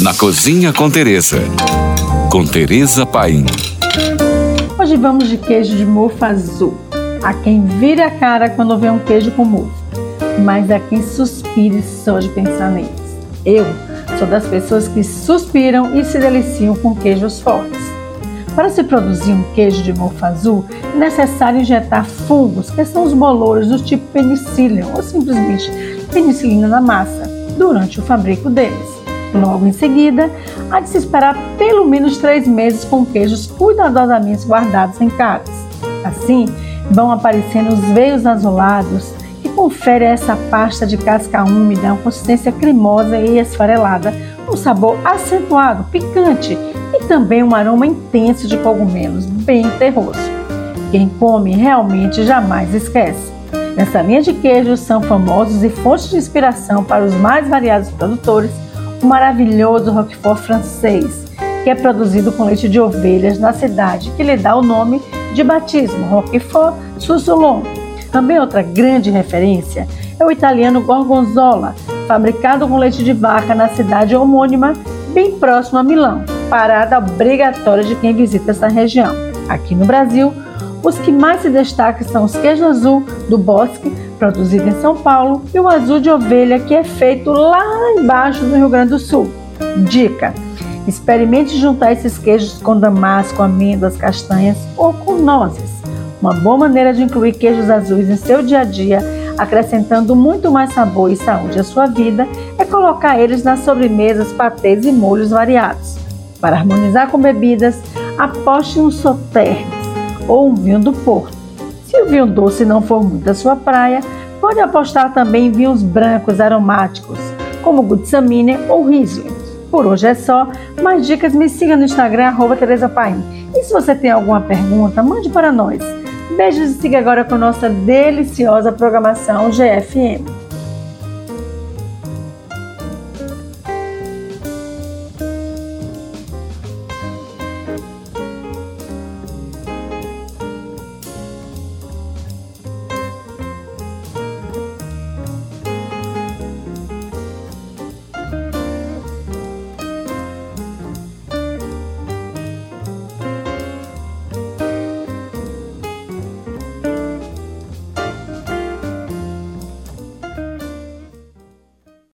Na Cozinha com Teresa. Com Teresa Paim. Hoje vamos de queijo de mofo azul. Há quem vira a cara quando vê um queijo com mofo, mas há quem suspire só de pensar neles. Eu sou das pessoas que suspiram e se deliciam com queijos fortes. Para se produzir um queijo de mofo azul, é necessário injetar fungos, que são os bolores do tipo penicillium, ou simplesmente penicilina na massa, durante o fabrico deles. Logo em seguida, há de se esperar pelo menos três meses com queijos cuidadosamente guardados em caras. Assim, vão aparecendo os veios azulados que conferem a essa pasta de casca úmida uma consistência cremosa e esfarelada, um sabor acentuado, picante e também um aroma intenso de cogumelos, bem terroso. Quem come realmente jamais esquece. Nessa linha de queijos são famosos e fontes de inspiração para os mais variados produtores o maravilhoso Roquefort francês, que é produzido com leite de ovelhas na cidade, que lhe dá o nome de batismo, Roquefort Susolon. Também outra grande referência é o italiano Gorgonzola, fabricado com leite de vaca na cidade homônima, bem próximo a Milão, parada obrigatória de quem visita essa região. Aqui no Brasil, os que mais se destacam são os queijos azul do Bosque, produzido em São Paulo, e o azul de ovelha, que é feito lá embaixo no Rio Grande do Sul. Dica: experimente juntar esses queijos com damasco, amêndoas, castanhas ou com nozes. Uma boa maneira de incluir queijos azuis em seu dia a dia, acrescentando muito mais sabor e saúde à sua vida, é colocar eles nas sobremesas, patês e molhos variados. Para harmonizar com bebidas, aposte um sauternes ou um vinho do Porto se o vinho doce não for muito da sua praia, pode apostar também em vinhos brancos aromáticos, como Gutsamine ou Riesling. Por hoje é só. Mais dicas me siga no Instagram, arroba Tereza Paim. E se você tem alguma pergunta, mande para nós. Beijos e siga agora com nossa deliciosa programação GFM.